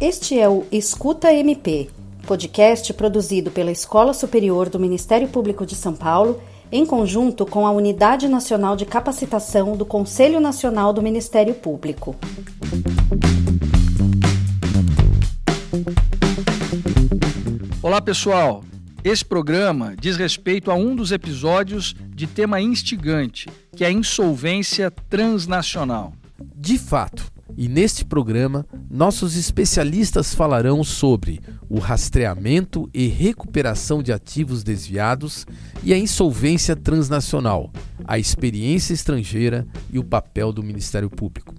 Este é o Escuta MP, podcast produzido pela Escola Superior do Ministério Público de São Paulo, em conjunto com a Unidade Nacional de Capacitação do Conselho Nacional do Ministério Público. Olá, pessoal. Esse programa diz respeito a um dos episódios de tema instigante, que é a insolvência transnacional. De fato, e neste programa, nossos especialistas falarão sobre o rastreamento e recuperação de ativos desviados e a insolvência transnacional, a experiência estrangeira e o papel do Ministério Público.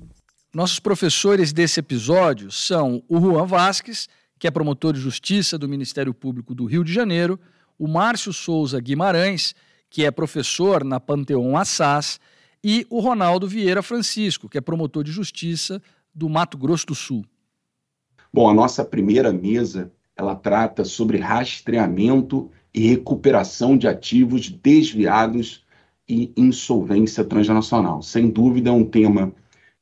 Nossos professores desse episódio são o Juan Vasques, que é promotor de justiça do Ministério Público do Rio de Janeiro, o Márcio Souza Guimarães, que é professor na Panteon Assas e o Ronaldo Vieira Francisco, que é promotor de justiça do Mato Grosso do Sul. Bom, a nossa primeira mesa, ela trata sobre rastreamento e recuperação de ativos desviados e insolvência transnacional. Sem dúvida é um tema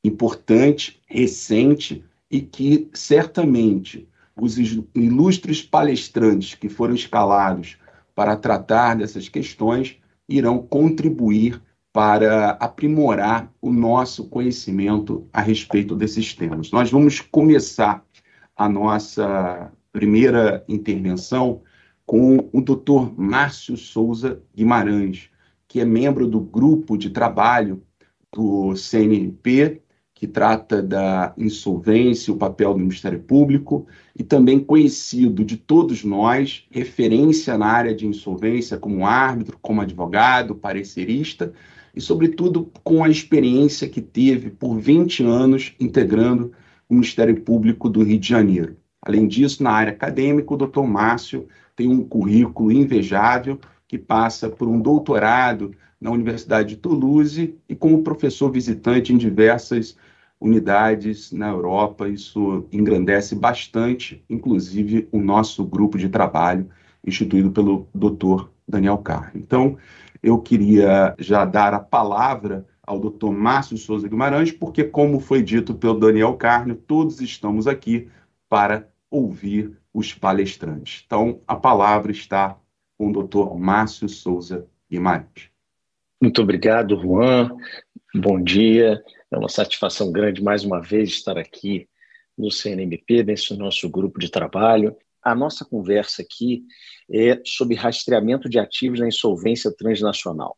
importante, recente e que certamente os ilustres palestrantes que foram escalados para tratar dessas questões irão contribuir para aprimorar o nosso conhecimento a respeito desses temas. Nós vamos começar a nossa primeira intervenção com o Dr. Márcio Souza Guimarães, que é membro do grupo de trabalho do CNP, que trata da insolvência, o papel do Ministério Público, e também conhecido de todos nós, referência na área de insolvência como árbitro, como advogado, parecerista, e, sobretudo, com a experiência que teve por 20 anos integrando o Ministério Público do Rio de Janeiro. Além disso, na área acadêmica, o doutor Márcio tem um currículo invejável que passa por um doutorado na Universidade de Toulouse e como professor visitante em diversas unidades na Europa. Isso engrandece bastante, inclusive, o nosso grupo de trabalho instituído pelo doutor Daniel Carr. Então, eu queria já dar a palavra ao doutor Márcio Souza Guimarães, porque, como foi dito pelo Daniel Carne, todos estamos aqui para ouvir os palestrantes. Então, a palavra está com o doutor Márcio Souza Guimarães. Muito obrigado, Juan. Bom dia. É uma satisfação grande, mais uma vez, estar aqui no CNMP, nesse nosso grupo de trabalho. A nossa conversa aqui é sobre rastreamento de ativos na insolvência transnacional.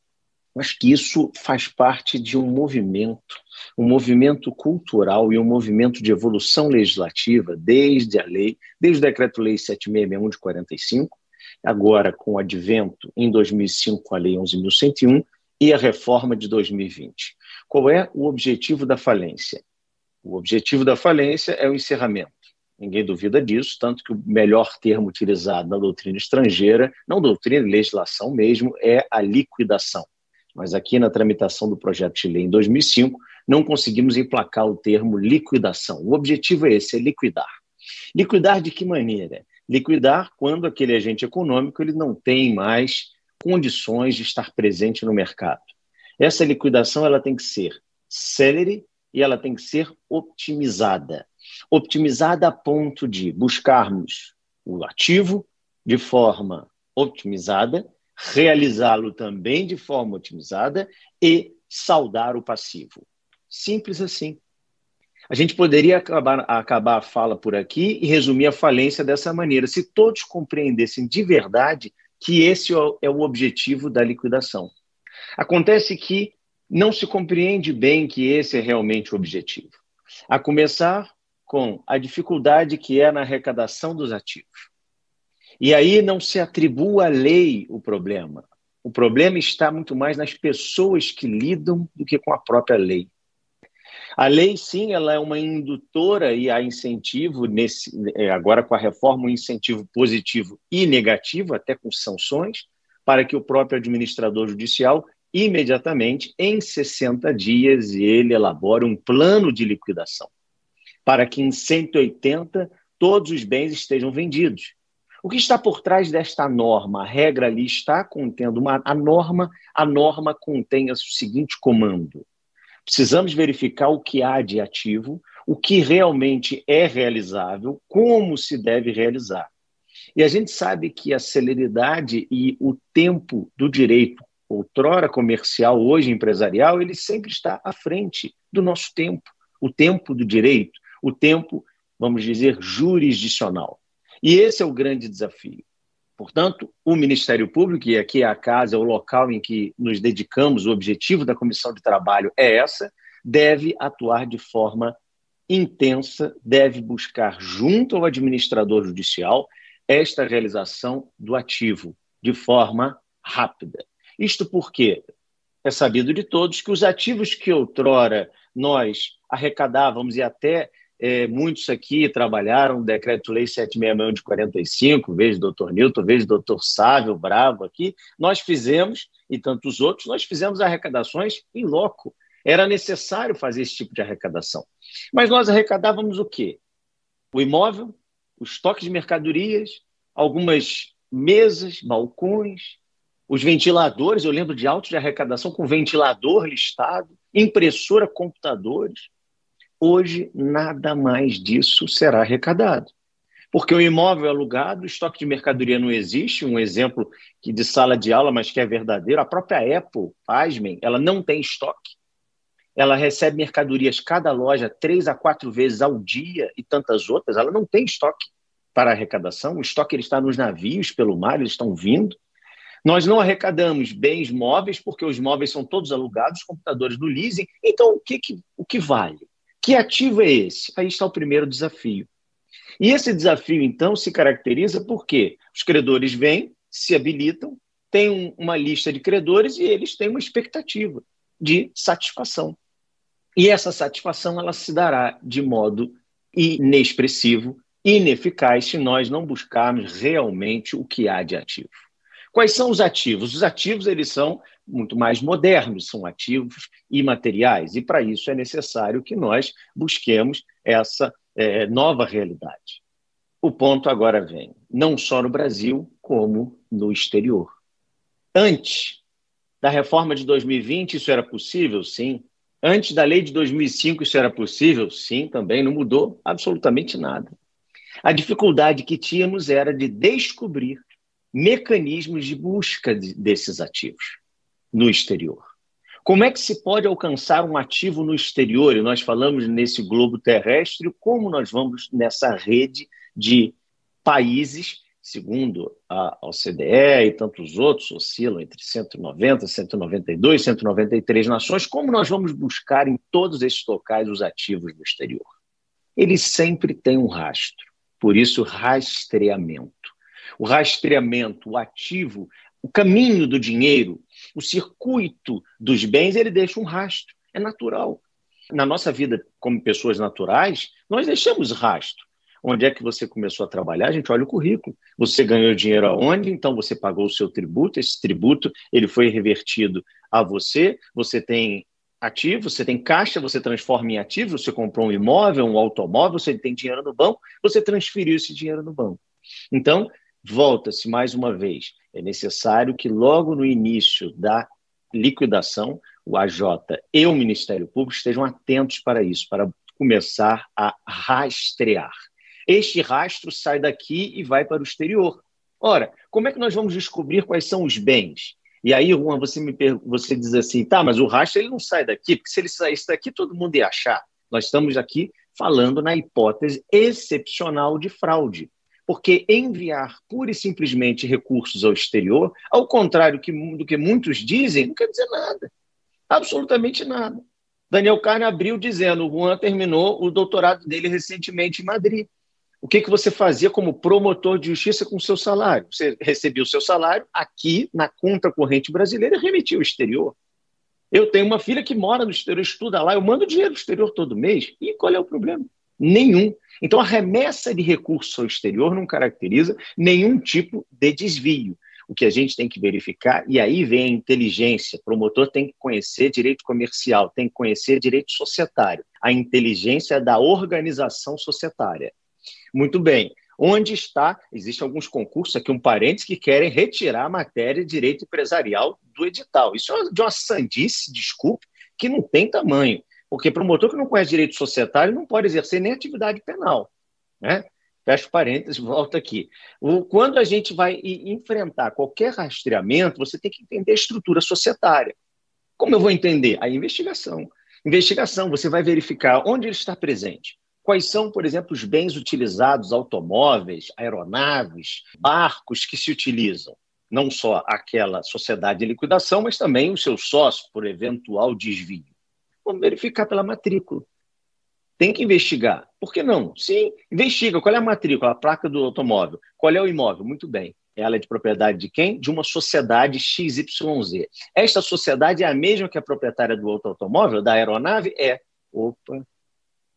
Acho que isso faz parte de um movimento, um movimento cultural e um movimento de evolução legislativa desde a lei, desde o Decreto-Lei 7661 de 45, agora com o advento em 2005 a Lei 11.101 e a reforma de 2020. Qual é o objetivo da falência? O objetivo da falência é o encerramento ninguém duvida disso, tanto que o melhor termo utilizado na doutrina estrangeira, não doutrina, legislação mesmo, é a liquidação. Mas aqui na tramitação do projeto de lei em 2005, não conseguimos emplacar o termo liquidação. O objetivo é esse, é liquidar. Liquidar de que maneira? Liquidar quando aquele agente econômico ele não tem mais condições de estar presente no mercado. Essa liquidação ela tem que ser célere e ela tem que ser optimizada optimizada a ponto de buscarmos o ativo de forma otimizada, realizá-lo também de forma otimizada e saldar o passivo. Simples assim. A gente poderia acabar, acabar a fala por aqui e resumir a falência dessa maneira, se todos compreendessem de verdade que esse é o objetivo da liquidação. Acontece que não se compreende bem que esse é realmente o objetivo. A começar com a dificuldade que é na arrecadação dos ativos. E aí não se atribua à lei o problema. O problema está muito mais nas pessoas que lidam do que com a própria lei. A lei, sim, ela é uma indutora e há incentivo, nesse, é, agora com a reforma, um incentivo positivo e negativo, até com sanções, para que o próprio administrador judicial, imediatamente, em 60 dias, ele elabore um plano de liquidação para que em 180 todos os bens estejam vendidos. O que está por trás desta norma? A regra ali está contendo uma a norma, a norma contém o seguinte comando: precisamos verificar o que há de ativo, o que realmente é realizável, como se deve realizar. E a gente sabe que a celeridade e o tempo do direito, outrora comercial, hoje empresarial, ele sempre está à frente do nosso tempo, o tempo do direito, o tempo, vamos dizer, jurisdicional. E esse é o grande desafio. Portanto, o Ministério Público, e aqui é a casa, é o local em que nos dedicamos, o objetivo da comissão de trabalho é essa, deve atuar de forma intensa, deve buscar, junto ao administrador judicial, esta realização do ativo de forma rápida. Isto porque é sabido de todos que os ativos que outrora nós arrecadávamos e até é, muitos aqui trabalharam o Decreto-Lei 761 de 45, veja o doutor Newton, veja o doutor Sávio, Bravo aqui, nós fizemos, e tantos outros, nós fizemos arrecadações em loco. Era necessário fazer esse tipo de arrecadação. Mas nós arrecadávamos o quê? O imóvel, o estoque de mercadorias, algumas mesas, balcões, os ventiladores, eu lembro de autos de arrecadação com ventilador listado, impressora, computadores. Hoje, nada mais disso será arrecadado. Porque o imóvel é alugado, o estoque de mercadoria não existe. Um exemplo que de sala de aula, mas que é verdadeiro, a própria Apple, pasmem, ela não tem estoque. Ela recebe mercadorias, cada loja, três a quatro vezes ao dia e tantas outras. Ela não tem estoque para arrecadação. O estoque ele está nos navios pelo mar, eles estão vindo. Nós não arrecadamos bens móveis, porque os móveis são todos alugados, computadores no leasing. Então, o que, que, o que vale? Que ativo é esse? Aí está o primeiro desafio. E esse desafio, então, se caracteriza porque os credores vêm, se habilitam, têm uma lista de credores e eles têm uma expectativa de satisfação. E essa satisfação ela se dará de modo inexpressivo, ineficaz, se nós não buscarmos realmente o que há de ativo. Quais são os ativos? Os ativos eles são muito mais modernos, são ativos imateriais, e para isso é necessário que nós busquemos essa é, nova realidade. O ponto agora vem, não só no Brasil, como no exterior. Antes da reforma de 2020, isso era possível? Sim. Antes da lei de 2005, isso era possível? Sim, também. Não mudou absolutamente nada. A dificuldade que tínhamos era de descobrir mecanismos de busca de, desses ativos no exterior. Como é que se pode alcançar um ativo no exterior? E nós falamos nesse globo terrestre, como nós vamos nessa rede de países, segundo a OCDE e tantos outros, oscilam entre 190, 192, 193 nações, como nós vamos buscar em todos esses locais os ativos no exterior? Eles sempre têm um rastro, por isso rastreamento o rastreamento, o ativo, o caminho do dinheiro, o circuito dos bens, ele deixa um rastro. É natural. Na nossa vida, como pessoas naturais, nós deixamos rastro. Onde é que você começou a trabalhar? A gente olha o currículo. Você ganhou dinheiro aonde? Então você pagou o seu tributo. Esse tributo ele foi revertido a você. Você tem ativo, você tem caixa, você transforma em ativo. Você comprou um imóvel, um automóvel, você tem dinheiro no banco, você transferiu esse dinheiro no banco. Então, volta-se mais uma vez. É necessário que logo no início da liquidação, o AJ e o Ministério Público estejam atentos para isso, para começar a rastrear. Este rastro sai daqui e vai para o exterior. Ora, como é que nós vamos descobrir quais são os bens? E aí, Juan, você me você diz assim, tá, mas o rastro ele não sai daqui, porque se ele saísse daqui, todo mundo ia achar. Nós estamos aqui falando na hipótese excepcional de fraude porque enviar pura e simplesmente recursos ao exterior, ao contrário do que muitos dizem, não quer dizer nada. Absolutamente nada. Daniel Carne abriu dizendo: o Juan terminou o doutorado dele recentemente em Madrid. O que, que você fazia como promotor de justiça com o seu salário? Você recebia o seu salário aqui na conta corrente brasileira e remetia ao exterior. Eu tenho uma filha que mora no exterior, estuda lá, eu mando dinheiro do exterior todo mês. E qual é o problema? Nenhum. Então, a remessa de recursos ao exterior não caracteriza nenhum tipo de desvio. O que a gente tem que verificar, e aí vem a inteligência. O promotor tem que conhecer direito comercial, tem que conhecer direito societário. A inteligência da organização societária. Muito bem. Onde está? Existem alguns concursos, aqui um parênteses, que querem retirar a matéria de direito empresarial do edital. Isso é de uma sandice, desculpe, que não tem tamanho. Porque promotor que não conhece direito societário não pode exercer nem atividade penal. Né? Fecha parênteses, volta aqui. Quando a gente vai enfrentar qualquer rastreamento, você tem que entender a estrutura societária. Como eu vou entender? A investigação. Investigação, você vai verificar onde ele está presente. Quais são, por exemplo, os bens utilizados, automóveis, aeronaves, barcos que se utilizam? Não só aquela sociedade de liquidação, mas também os seus sócios, por eventual desvio. Vamos verificar pela matrícula. Tem que investigar. Por que não? Sim, investiga. Qual é a matrícula, a placa do automóvel? Qual é o imóvel? Muito bem. Ela é de propriedade de quem? De uma sociedade XYZ. Esta sociedade é a mesma que a proprietária do outro automóvel, da aeronave? É. Opa.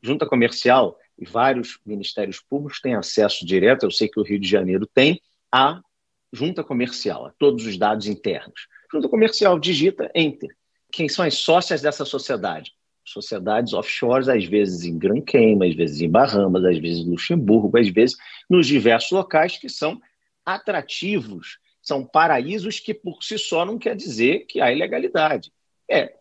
Junta comercial e vários ministérios públicos têm acesso direto, eu sei que o Rio de Janeiro tem, à junta comercial, a todos os dados internos. Junta comercial, digita Enter. Quem são as sócias dessa sociedade? sociedades offshores, às vezes em Grand Cayman, às vezes em Bahamas, às vezes em Luxemburgo, às vezes nos diversos locais que são atrativos, são paraísos que por si só não quer dizer que há ilegalidade. É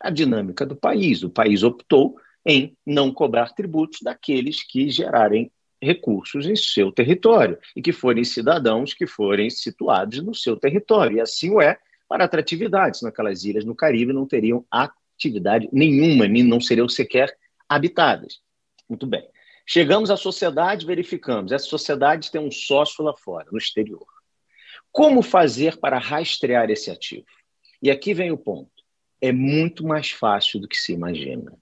a dinâmica do país. O país optou em não cobrar tributos daqueles que gerarem recursos em seu território e que forem cidadãos que forem situados no seu território. E assim o é para atratividades. Naquelas ilhas no Caribe não teriam atividade nenhuma, nem não seriam sequer habitadas. Muito bem. Chegamos à sociedade, verificamos. Essa sociedade tem um sócio lá fora, no exterior. Como fazer para rastrear esse ativo? E aqui vem o ponto. É muito mais fácil do que se imagina.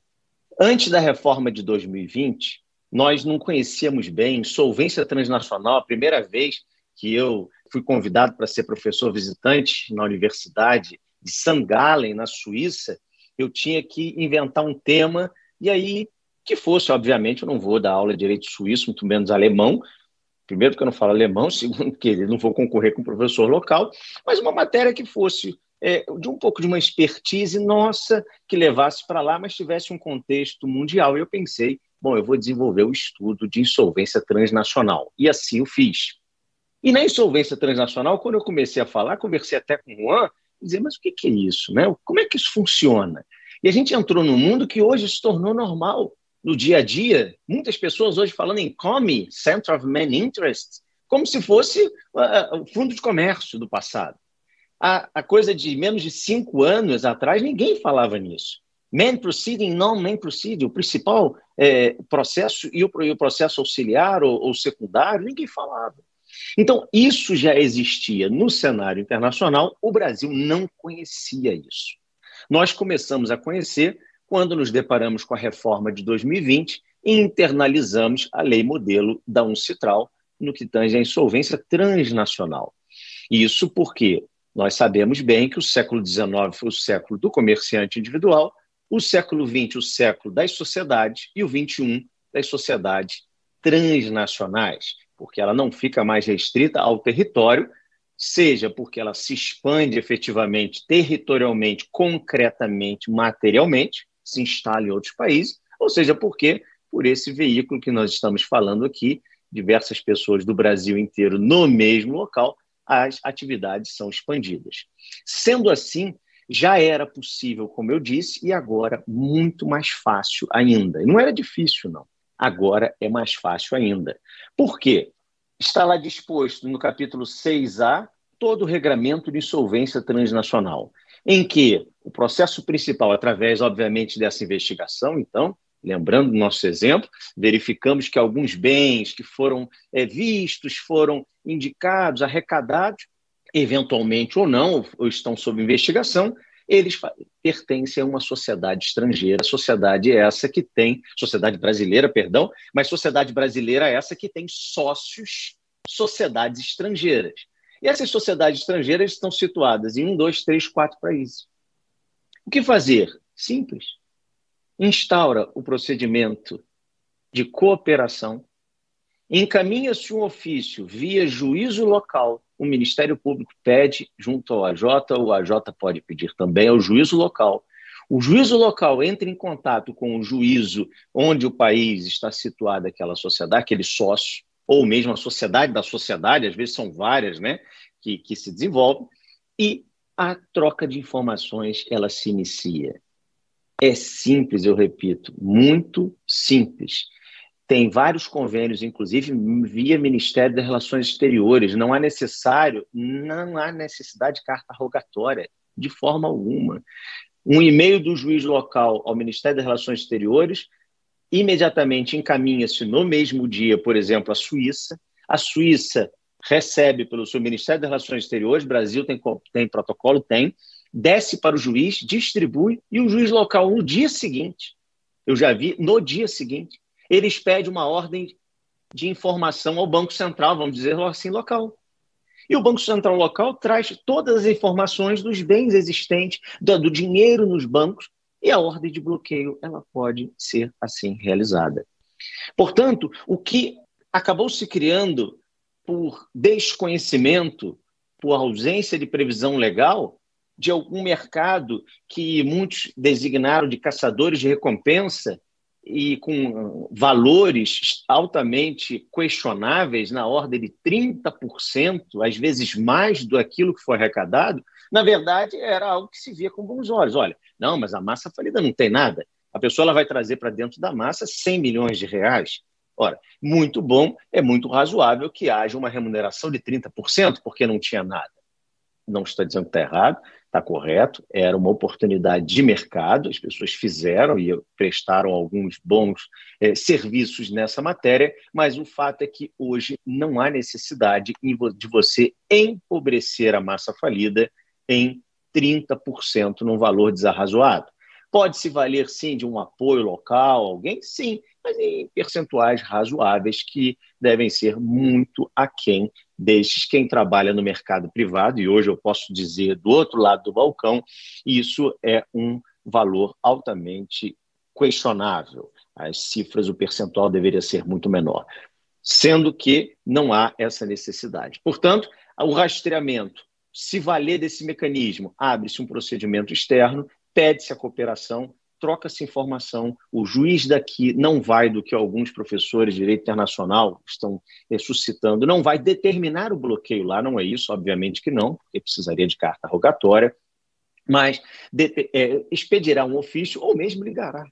Antes da reforma de 2020, nós não conhecíamos bem solvência transnacional. A primeira vez que eu fui convidado para ser professor visitante na Universidade de St. Gallen, na Suíça, eu tinha que inventar um tema, e aí, que fosse, obviamente, eu não vou dar aula de direito suíço, muito menos alemão, primeiro porque eu não falo alemão, segundo que eu não vou concorrer com o professor local, mas uma matéria que fosse é, de um pouco de uma expertise nossa, que levasse para lá, mas tivesse um contexto mundial. E eu pensei, bom, eu vou desenvolver o estudo de insolvência transnacional. E assim o fiz. E na insolvência transnacional, quando eu comecei a falar, conversei até com o Juan, dizer, mas o que, é isso? Né? Como é que isso funciona? E a gente entrou num mundo que hoje se tornou normal. No dia a dia, muitas pessoas hoje falando em COME, Center of Main Interest, como se fosse uh, o fundo de comércio do passado. A, a, coisa de menos de cinco anos atrás, ninguém falava nisso. Main proceeding, non-main proceeding, o principal é, processo e o, e o, processo auxiliar ou, ou secundário, ninguém falava. Então, isso já existia no cenário internacional, o Brasil não conhecia isso. Nós começamos a conhecer quando nos deparamos com a reforma de 2020 e internalizamos a lei modelo da UNCITRAL no que tange à insolvência transnacional. Isso porque nós sabemos bem que o século XIX foi o século do comerciante individual, o século XX o século das sociedades e o XXI das sociedades transnacionais porque ela não fica mais restrita ao território, seja porque ela se expande efetivamente, territorialmente, concretamente, materialmente, se instala em outros países, ou seja porque, por esse veículo que nós estamos falando aqui, diversas pessoas do Brasil inteiro no mesmo local, as atividades são expandidas. Sendo assim, já era possível, como eu disse, e agora muito mais fácil ainda. E não era difícil, não agora é mais fácil ainda. Por quê? Está lá disposto no capítulo 6A todo o regramento de insolvência transnacional, em que o processo principal, através, obviamente, dessa investigação, então, lembrando do nosso exemplo, verificamos que alguns bens que foram é, vistos, foram indicados, arrecadados, eventualmente ou não, ou estão sob investigação, eles pertencem a uma sociedade estrangeira, sociedade essa que tem, sociedade brasileira, perdão, mas sociedade brasileira essa que tem sócios, sociedades estrangeiras. E essas sociedades estrangeiras estão situadas em um, dois, três, quatro países. O que fazer? Simples. Instaura o procedimento de cooperação, encaminha-se um ofício via juízo local o Ministério Público pede junto ao AJ, o AJ pode pedir também ao juízo local. O juízo local entra em contato com o juízo onde o país está situado, aquela sociedade, aquele sócio, ou mesmo a sociedade da sociedade, às vezes são várias, né, que, que se desenvolvem, e a troca de informações ela se inicia. É simples, eu repito, muito simples. Tem vários convênios, inclusive via Ministério das Relações Exteriores. Não há necessário, não há necessidade de carta rogatória, de forma alguma. Um e-mail do juiz local ao Ministério das Relações Exteriores imediatamente encaminha-se no mesmo dia, por exemplo, à Suíça. A Suíça recebe pelo seu Ministério das Relações Exteriores, Brasil tem, tem protocolo, tem, desce para o juiz, distribui, e o juiz local, no dia seguinte, eu já vi, no dia seguinte, eles pedem uma ordem de informação ao Banco Central, vamos dizer assim, local. E o Banco Central local traz todas as informações dos bens existentes, do, do dinheiro nos bancos, e a ordem de bloqueio ela pode ser assim realizada. Portanto, o que acabou se criando por desconhecimento, por ausência de previsão legal, de algum mercado que muitos designaram de caçadores de recompensa, e com valores altamente questionáveis, na ordem de 30%, às vezes mais do aquilo que foi arrecadado, na verdade era algo que se via com bons olhos. Olha, não, mas a massa falida não tem nada. A pessoa ela vai trazer para dentro da massa 100 milhões de reais. Ora, muito bom, é muito razoável que haja uma remuneração de 30%, porque não tinha nada. Não está dizendo que está errado, está correto, era uma oportunidade de mercado, as pessoas fizeram e prestaram alguns bons eh, serviços nessa matéria, mas o fato é que hoje não há necessidade de você empobrecer a massa falida em 30% num valor desarrazoado. Pode-se valer, sim, de um apoio local, alguém? Sim, mas em percentuais razoáveis que devem ser muito aquém destes quem trabalha no mercado privado, e hoje eu posso dizer do outro lado do balcão, isso é um valor altamente questionável. As cifras, o percentual deveria ser muito menor, sendo que não há essa necessidade. Portanto, o rastreamento, se valer desse mecanismo, abre-se um procedimento externo, pede-se a cooperação troca-se informação, o juiz daqui não vai do que alguns professores de direito internacional estão é, suscitando, não vai determinar o bloqueio lá, não é isso, obviamente que não, porque precisaria de carta rogatória, mas de, é, expedirá um ofício ou mesmo ligará.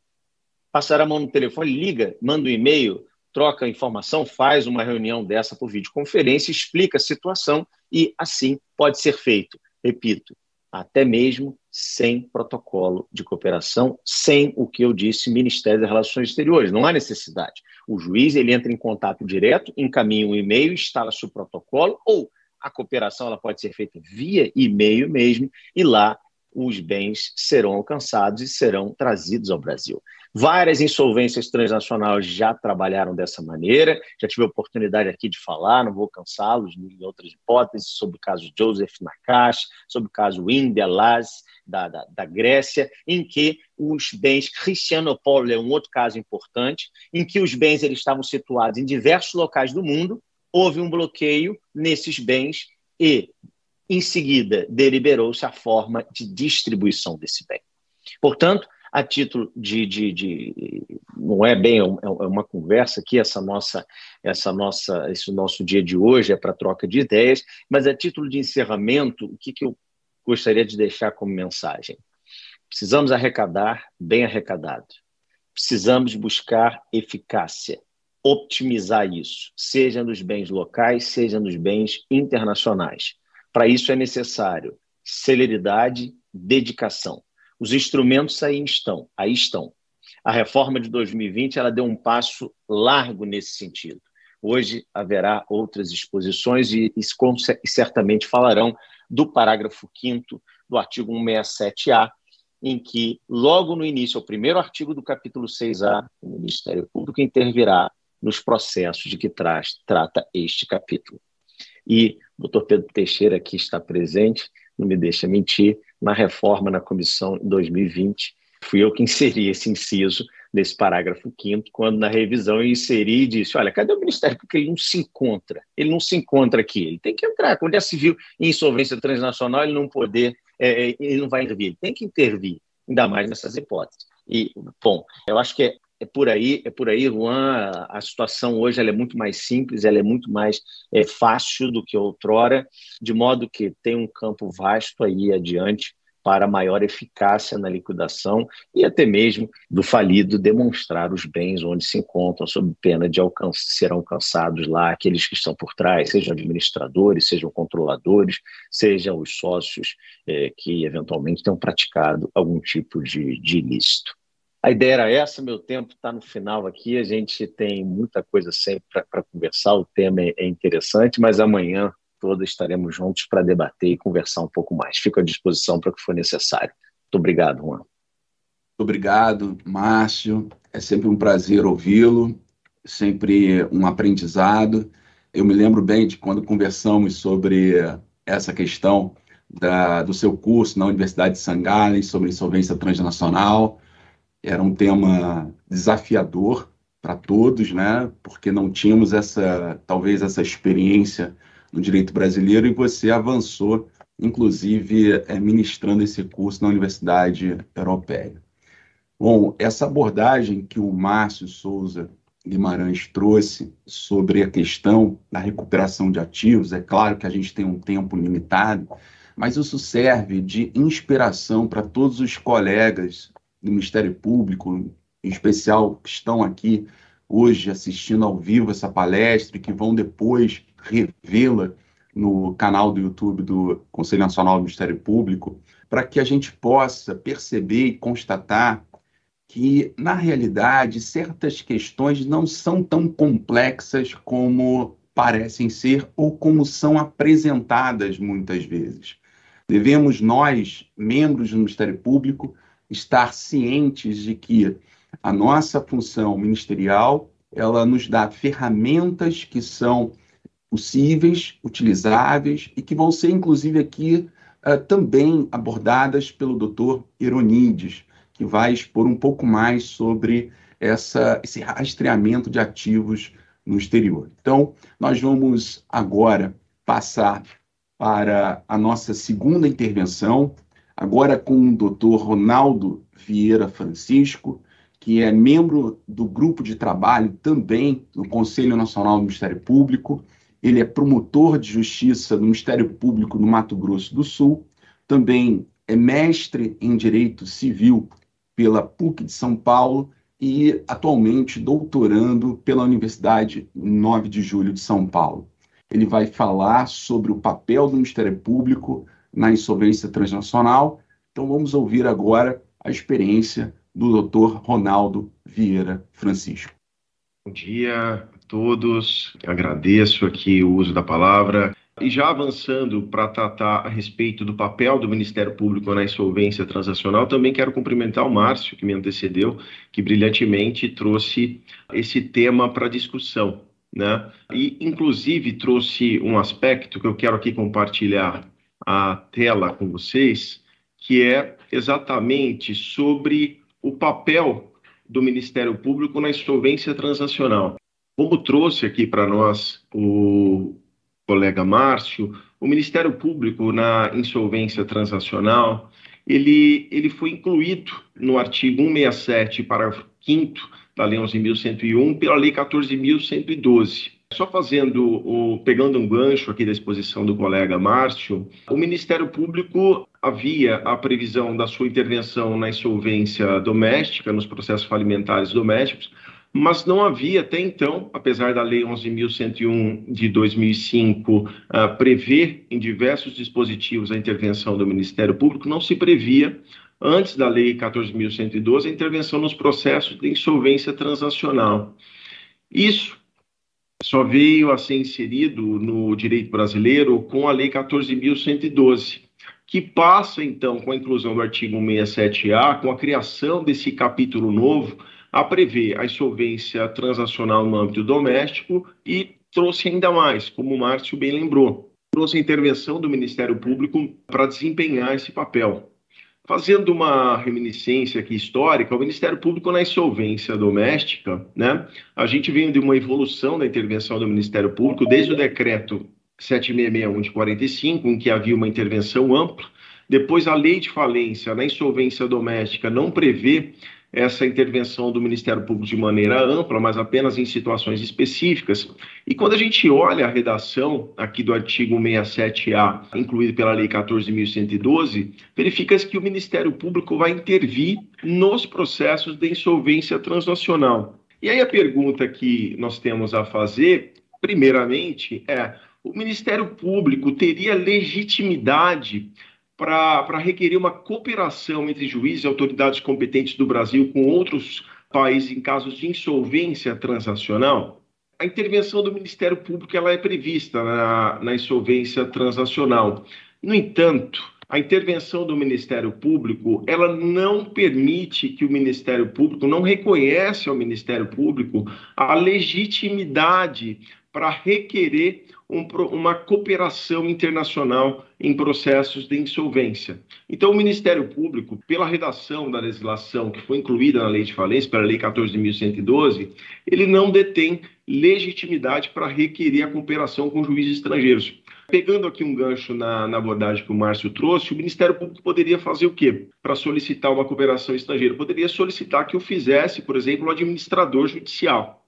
Passará a mão no telefone, liga, manda um e-mail, troca informação, faz uma reunião dessa por videoconferência, explica a situação e assim pode ser feito. Repito, até mesmo sem protocolo de cooperação, sem o que eu disse, Ministério das Relações Exteriores. Não há necessidade. O juiz ele entra em contato direto, encaminha um e-mail, instala-se o protocolo, ou a cooperação ela pode ser feita via e-mail mesmo, e lá os bens serão alcançados e serão trazidos ao Brasil. Várias insolvências transnacionais já trabalharam dessa maneira, já tive a oportunidade aqui de falar, não vou cansá-los em outras hipóteses, sobre o caso Joseph Nakash, sobre o caso India Laz, da, da, da, Grécia, em que os bens, Cristianopólio é um outro caso importante, em que os bens eles estavam situados em diversos locais do mundo, houve um bloqueio nesses bens e, em seguida, deliberou-se a forma de distribuição desse bem. Portanto, a título de, de, de, não é bem é, é uma conversa aqui essa nossa essa nossa esse nosso dia de hoje é para troca de ideias mas a título de encerramento o que, que eu gostaria de deixar como mensagem? Precisamos arrecadar bem arrecadado. Precisamos buscar eficácia optimizar isso seja nos bens locais seja nos bens internacionais. Para isso é necessário celeridade dedicação os instrumentos aí estão, aí estão. A reforma de 2020 ela deu um passo largo nesse sentido. Hoje haverá outras exposições e, e, certamente falarão do parágrafo 5 do artigo 167A, em que, logo no início, o primeiro artigo do capítulo 6A, o Ministério Público intervirá nos processos de que traz, trata este capítulo. E o doutor Pedro Teixeira, que está presente, não me deixa mentir, na reforma na comissão em 2020, fui eu que inseri esse inciso nesse parágrafo 5 quando na revisão eu inseri e disse, olha, cadê o Ministério? Porque ele não se encontra, ele não se encontra aqui, ele tem que entrar, quando é civil em insolvência transnacional, ele não poder, é, é, ele não vai intervir, ele tem que intervir, ainda mais nessas hipóteses. E, bom, eu acho que é, é por aí, é por aí, Juan. A situação hoje ela é muito mais simples, ela é muito mais é, fácil do que outrora, de modo que tem um campo vasto aí adiante para maior eficácia na liquidação e até mesmo do falido demonstrar os bens onde se encontram, sob pena de alcance, ser alcançados lá aqueles que estão por trás, sejam administradores, sejam controladores, sejam os sócios eh, que eventualmente tenham praticado algum tipo de, de ilícito. A ideia era essa, meu tempo está no final aqui, a gente tem muita coisa sempre para conversar, o tema é, é interessante, mas amanhã todos estaremos juntos para debater e conversar um pouco mais. Fico à disposição para o que for necessário. Muito obrigado, Juan. Muito obrigado, Márcio. É sempre um prazer ouvi-lo, sempre um aprendizado. Eu me lembro bem de quando conversamos sobre essa questão da, do seu curso na Universidade de Sangalen sobre insolvência transnacional. Era um tema desafiador para todos, né? Porque não tínhamos essa, talvez essa experiência no direito brasileiro e você avançou, inclusive, é, ministrando esse curso na Universidade Europeia. Bom, essa abordagem que o Márcio Souza Guimarães trouxe sobre a questão da recuperação de ativos, é claro que a gente tem um tempo limitado, mas isso serve de inspiração para todos os colegas do Ministério Público, em especial que estão aqui hoje assistindo ao vivo essa palestra e que vão depois revê-la no canal do YouTube do Conselho Nacional do Ministério Público, para que a gente possa perceber e constatar que, na realidade, certas questões não são tão complexas como parecem ser ou como são apresentadas muitas vezes. Devemos nós, membros do Ministério Público, estar cientes de que a nossa função ministerial ela nos dá ferramentas que são possíveis, utilizáveis e que vão ser, inclusive, aqui uh, também abordadas pelo doutor Ironides, que vai expor um pouco mais sobre essa, esse rastreamento de ativos no exterior. Então, nós vamos agora passar para a nossa segunda intervenção, agora com o doutor Ronaldo Vieira Francisco, que é membro do grupo de trabalho também no Conselho Nacional do Ministério Público. Ele é promotor de justiça do Ministério Público no Mato Grosso do Sul. Também é mestre em Direito Civil pela PUC de São Paulo e atualmente doutorando pela Universidade 9 de Julho de São Paulo. Ele vai falar sobre o papel do Ministério Público na insolvência transnacional. Então vamos ouvir agora a experiência do Dr. Ronaldo Vieira Francisco. Bom dia a todos, agradeço aqui o uso da palavra. E já avançando para tratar a respeito do papel do Ministério Público na insolvência transacional, também quero cumprimentar o Márcio, que me antecedeu, que brilhantemente trouxe esse tema para discussão. Né? E, inclusive, trouxe um aspecto que eu quero aqui compartilhar a tela com vocês, que é exatamente sobre o papel do Ministério Público na insolvência transacional. Como trouxe aqui para nós o colega Márcio, o Ministério Público na insolvência transacional, ele, ele foi incluído no artigo 167, parágrafo 5 da Lei 11.101, pela Lei 14.112. Só fazendo, o, pegando um gancho aqui da exposição do colega Márcio, o Ministério Público havia a previsão da sua intervenção na insolvência doméstica, nos processos falimentares domésticos, mas não havia até então, apesar da Lei 11.101 de 2005 uh, ah, prever em diversos dispositivos a intervenção do Ministério Público, não se previa, antes da Lei 14.112, a intervenção nos processos de insolvência transacional. Isso só veio a ser inserido no direito brasileiro com a Lei 14.112, que passa, então, com a inclusão do artigo 167A, com a criação desse capítulo novo, a prever a insolvência transacional no âmbito doméstico e trouxe ainda mais, como o Márcio bem lembrou, trouxe a intervenção do Ministério Público para desempenhar esse papel. Fazendo uma reminiscência aqui histórica, o Ministério Público na insolvência doméstica, né? A gente vem de uma evolução da intervenção do Ministério Público desde o decreto 7661 de 45, em que havia uma intervenção ampla. Depois, a lei de falência na insolvência doméstica não prevê essa intervenção do Ministério Público de maneira ampla, mas apenas em situações específicas. E quando a gente olha a redação aqui do artigo 67A, incluído pela Lei 14.112, verifica-se que o Ministério Público vai intervir nos processos de insolvência transnacional. E aí a pergunta que nós temos a fazer, primeiramente, é: o Ministério Público teria legitimidade para requerer uma cooperação entre juízes e autoridades competentes do Brasil com outros países em casos de insolvência transacional? A intervenção do Ministério Público ela é prevista na, na insolvência transacional. No entanto, a intervenção do Ministério Público ela não permite que o Ministério Público, não reconhece ao Ministério Público a legitimidade para requerer um, uma cooperação internacional em processos de insolvência. Então, o Ministério Público, pela redação da legislação que foi incluída na Lei de Falência, pela Lei 14.112, ele não detém legitimidade para requerer a cooperação com juízes estrangeiros. Pegando aqui um gancho na, na, abordagem que o Márcio trouxe, o Ministério Público poderia fazer o quê para solicitar uma cooperação estrangeira? Poderia solicitar que o fizesse, por exemplo, o administrador judicial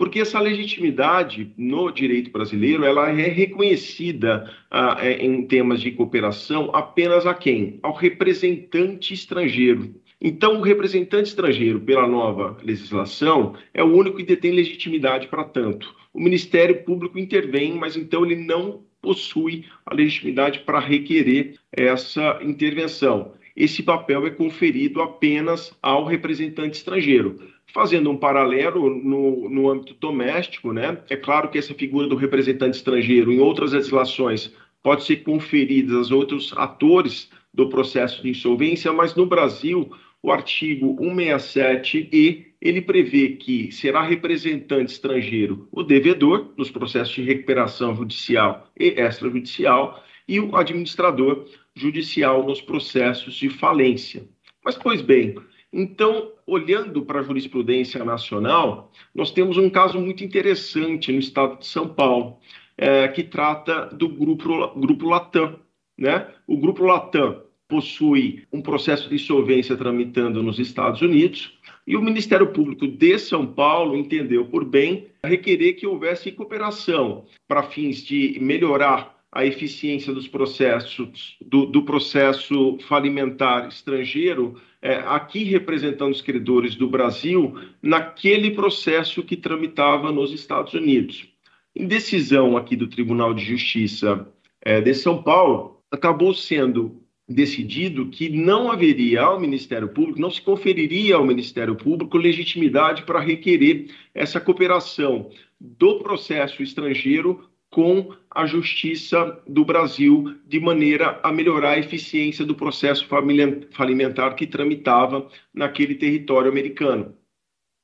porque essa legitimidade no direito brasileiro ela é reconhecida ah, é, em temas de cooperação apenas a quem? Ao representante estrangeiro. Então, o representante estrangeiro, pela nova legislação, é o único que detém legitimidade para tanto. O Ministério Público intervém, mas então ele não possui a legitimidade para requerer essa intervenção. Esse papel é conferido apenas ao representante estrangeiro. Fazendo um paralelo no, no âmbito doméstico, né? É claro que essa figura do representante estrangeiro, em outras legislações, pode ser conferida aos outros atores do processo de insolvência, mas no Brasil, o artigo 167e ele prevê que será representante estrangeiro o devedor nos processos de recuperação judicial e extrajudicial e o administrador judicial nos processos de falência. Mas, pois bem, então, olhando para a jurisprudência nacional, nós temos um caso muito interessante no estado de São Paulo, é, que trata do grupo, grupo Latam. Né? O grupo Latam possui um processo de insolvência tramitando nos Estados Unidos e o Ministério Público de São Paulo entendeu por bem requerer que houvesse cooperação para fins de melhorar a eficiência dos processos do, do processo falimentar estrangeiro é, aqui representando os credores do Brasil naquele processo que tramitava nos Estados Unidos. Em decisão aqui do Tribunal de Justiça é, de São Paulo, acabou sendo decidido que não haveria ao Ministério Público, não se conferiria ao Ministério Público legitimidade para requerer essa cooperação do processo estrangeiro com a Justiça do Brasil, de maneira a melhorar a eficiência do processo falimentar que tramitava naquele território americano.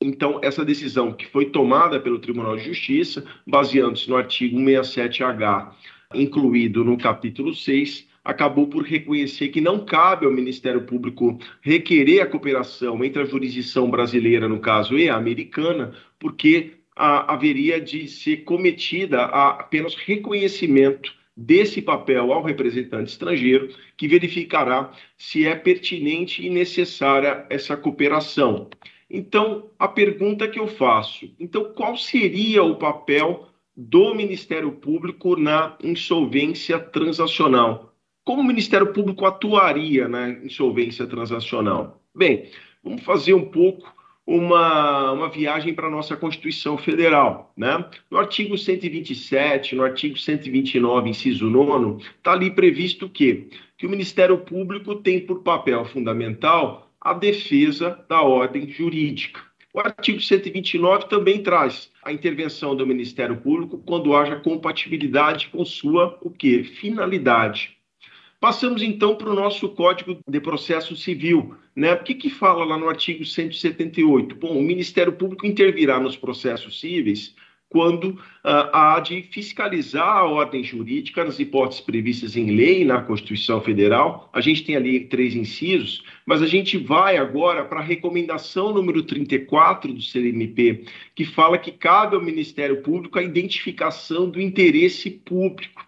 Então, essa decisão que foi tomada pelo Tribunal de Justiça, baseando-se no artigo 67H, incluído no capítulo 6, acabou por reconhecer que não cabe ao Ministério Público requerer a cooperação entre a jurisdição brasileira, no caso, e a americana, porque a, haveria de ser cometida a, apenas reconhecimento desse papel ao representante estrangeiro, que verificará se é pertinente e necessária essa cooperação. Então, a pergunta que eu faço: então, qual seria o papel do Ministério Público na insolvência transacional? Como o Ministério Público atuaria na insolvência transacional? Bem, vamos fazer um pouco uma, uma viagem para a nossa Constituição Federal. Né? No artigo 127, no artigo 129, inciso 9, está ali previsto que, que o Ministério Público tem por papel fundamental a defesa da ordem jurídica. O artigo 129 também traz a intervenção do Ministério Público quando haja compatibilidade com sua o quê? finalidade. Passamos então para o nosso Código de Processo Civil. Né? O que, que fala lá no artigo 178? Bom, o Ministério Público intervirá nos processos cíveis quando uh, há de fiscalizar a ordem jurídica nas hipóteses previstas em lei na Constituição Federal. A gente tem ali três incisos, mas a gente vai agora para a recomendação número 34 do CNMP, que fala que cabe ao Ministério Público a identificação do interesse público.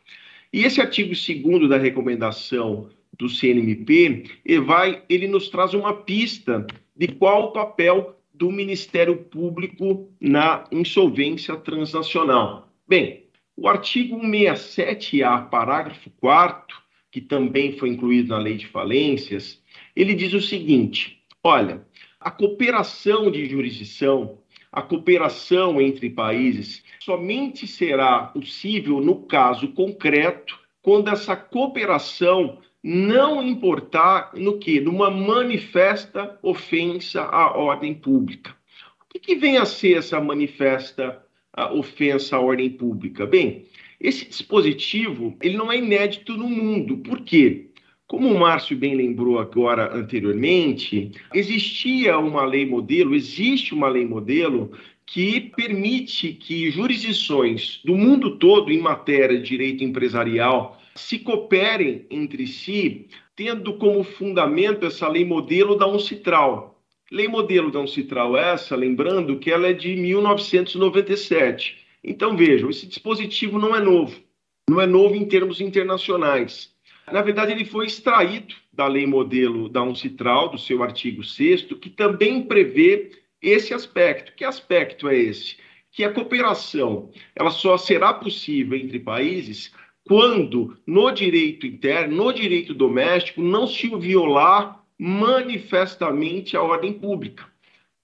E esse artigo 2 da recomendação do CNMP, ele, vai, ele nos traz uma pista de qual o papel do Ministério Público na insolvência transnacional. Bem, o artigo 167A, parágrafo 4 que também foi incluído na lei de falências, ele diz o seguinte: olha, a cooperação de jurisdição, a cooperação entre países, somente será possível no caso concreto quando essa cooperação não importar no que? Numa manifesta ofensa à ordem pública. O que, que vem a ser essa manifesta ofensa à ordem pública? Bem, esse dispositivo ele não é inédito no mundo. Por quê? Como o Márcio bem lembrou agora anteriormente, existia uma lei modelo, existe uma lei modelo que permite que jurisdições do mundo todo em matéria de direito empresarial se cooperem entre si, tendo como fundamento essa lei modelo da Uncitral. Lei modelo da Uncitral essa, lembrando que ela é de 1997 então vejam, esse dispositivo não é novo, não é novo em termos internacionais. Na verdade, ele foi extraído da lei modelo da Uncitral, do seu artigo 6 que também prevê esse aspecto. Que aspecto é esse? Que a cooperação ela só será possível entre países quando no direito interno, no direito doméstico, não se violar manifestamente a ordem pública.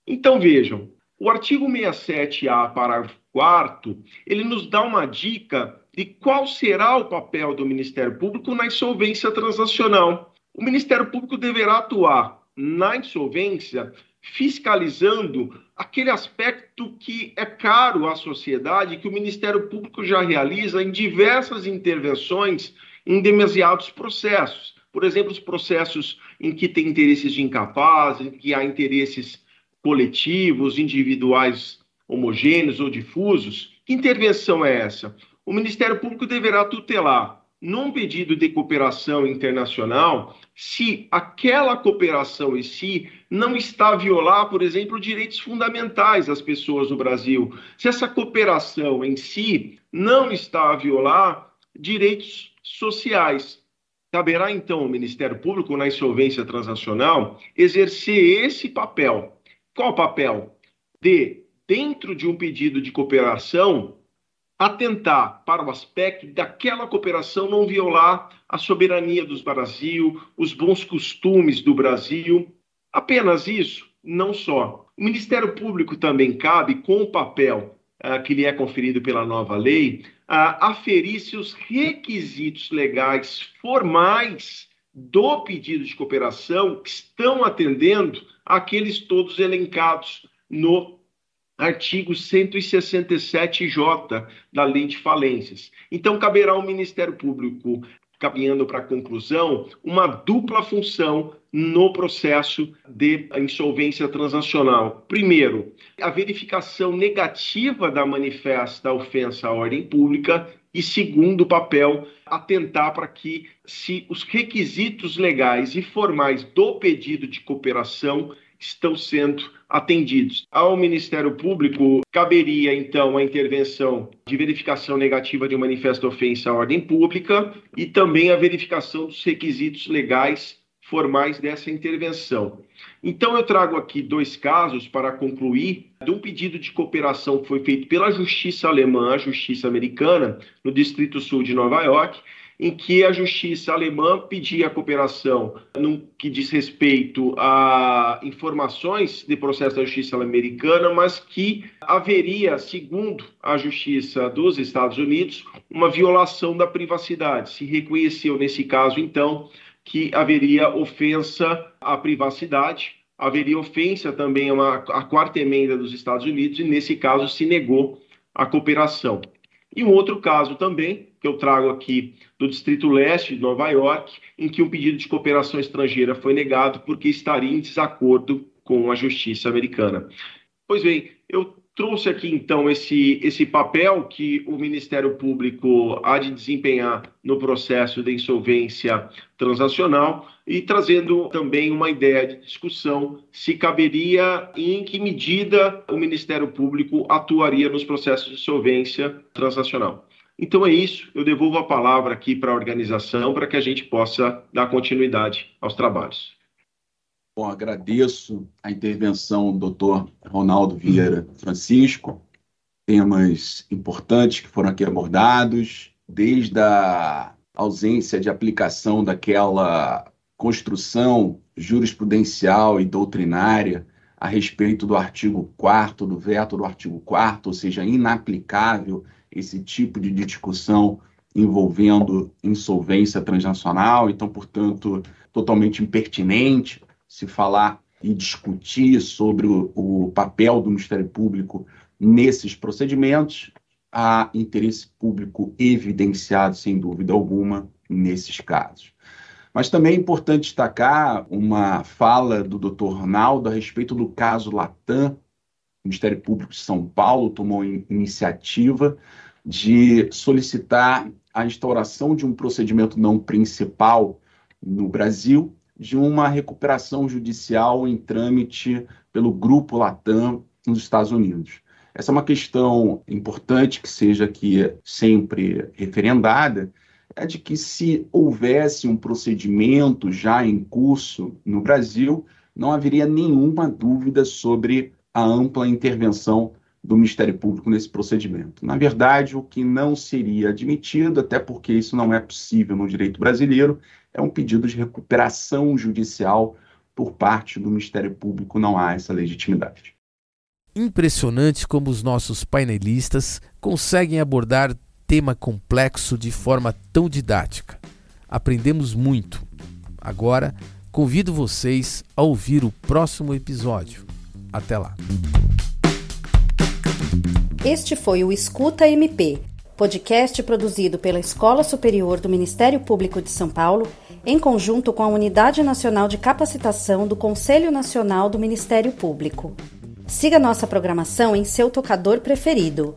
Então vejam, o artigo 67A, parágrafo 4 ele nos dá uma dica de qual será o papel do Ministério Público na insolvência transacional. O Ministério Público deverá atuar na insolvência fiscalizando aquele aspecto que é caro à sociedade, que o Ministério Público já realiza em diversas intervenções em demasiados processos. Por exemplo, os processos em que tem interesses de incapazes, em que há interesses coletivos, individuais homogêneos ou difusos, que intervenção é essa? O Ministério Público deverá tutelar, num pedido de cooperação internacional, se aquela cooperação em si não está a violar, por exemplo, direitos fundamentais das pessoas no Brasil. Se essa cooperação em si não está a violar direitos sociais. Caberá então ao Ministério Público, na insolvência transacional, exercer esse papel qual o papel? De, dentro de um pedido de cooperação, atentar para o aspecto daquela cooperação não violar a soberania do Brasil, os bons costumes do Brasil. Apenas isso? Não só. O Ministério Público também cabe, com o papel uh, que lhe é conferido pela nova lei, aferir se os requisitos legais formais do pedido de cooperação estão atendendo aqueles todos elencados no artigo 167J da Lei de Falências. Então, caberá ao Ministério Público, caminhando para a conclusão, uma dupla função no processo de insolvência transacional. Primeiro, a verificação negativa da manifesta ofensa à ordem pública e segundo papel, atentar para que se os requisitos legais e formais do pedido de cooperação estão sendo atendidos. Ao Ministério Público, caberia então a intervenção de verificação negativa de manifesta ofensa à ordem pública e também a verificação dos requisitos legais formais dessa intervenção. Então, eu trago aqui dois casos para concluir de um pedido de cooperação que foi feito pela Justiça Alemã, a Justiça Americana, no Distrito Sul de Nova York, em que a justiça alemã pedia cooperação no que diz respeito a informações de processo da justiça americana, mas que haveria, segundo a justiça dos Estados Unidos, uma violação da privacidade. Se reconheceu nesse caso, então, que haveria ofensa à privacidade, haveria ofensa também a quarta emenda dos Estados Unidos, e nesse caso se negou a cooperação. E um outro caso também, que eu trago aqui do Distrito Leste de Nova York, em que um pedido de cooperação estrangeira foi negado porque estaria em desacordo com a justiça americana. Pois bem, eu trouxe aqui então esse, esse papel que o Ministério Público há de desempenhar no processo de insolvência transacional e trazendo também uma ideia de discussão se caberia e em que medida o Ministério Público atuaria nos processos de insolvência transacional. Então é isso, eu devolvo a palavra aqui para a organização para que a gente possa dar continuidade aos trabalhos. Bom, agradeço a intervenção do doutor Ronaldo Vieira Francisco. Temas importantes que foram aqui abordados, desde a ausência de aplicação daquela construção jurisprudencial e doutrinária a respeito do artigo 4 do veto do artigo 4 ou seja, inaplicável esse tipo de discussão envolvendo insolvência transnacional, então, portanto, totalmente impertinente se falar e discutir sobre o, o papel do Ministério Público nesses procedimentos. Há interesse público evidenciado, sem dúvida alguma, nesses casos. Mas também é importante destacar uma fala do Dr. Ronaldo a respeito do caso Latam. O Ministério Público de São Paulo tomou iniciativa de solicitar a instauração de um procedimento não principal no Brasil de uma recuperação judicial em trâmite pelo Grupo Latam nos Estados Unidos. Essa é uma questão importante que seja aqui sempre referendada, é de que se houvesse um procedimento já em curso no Brasil, não haveria nenhuma dúvida sobre a ampla intervenção do Ministério Público nesse procedimento. Na verdade, o que não seria admitido, até porque isso não é possível no direito brasileiro, é um pedido de recuperação judicial por parte do Ministério Público. Não há essa legitimidade. Impressionante como os nossos painelistas conseguem abordar tema complexo de forma tão didática. Aprendemos muito. Agora, convido vocês a ouvir o próximo episódio. Até lá. Este foi o Escuta MP, podcast produzido pela Escola Superior do Ministério Público de São Paulo, em conjunto com a Unidade Nacional de Capacitação do Conselho Nacional do Ministério Público. Siga nossa programação em seu tocador preferido.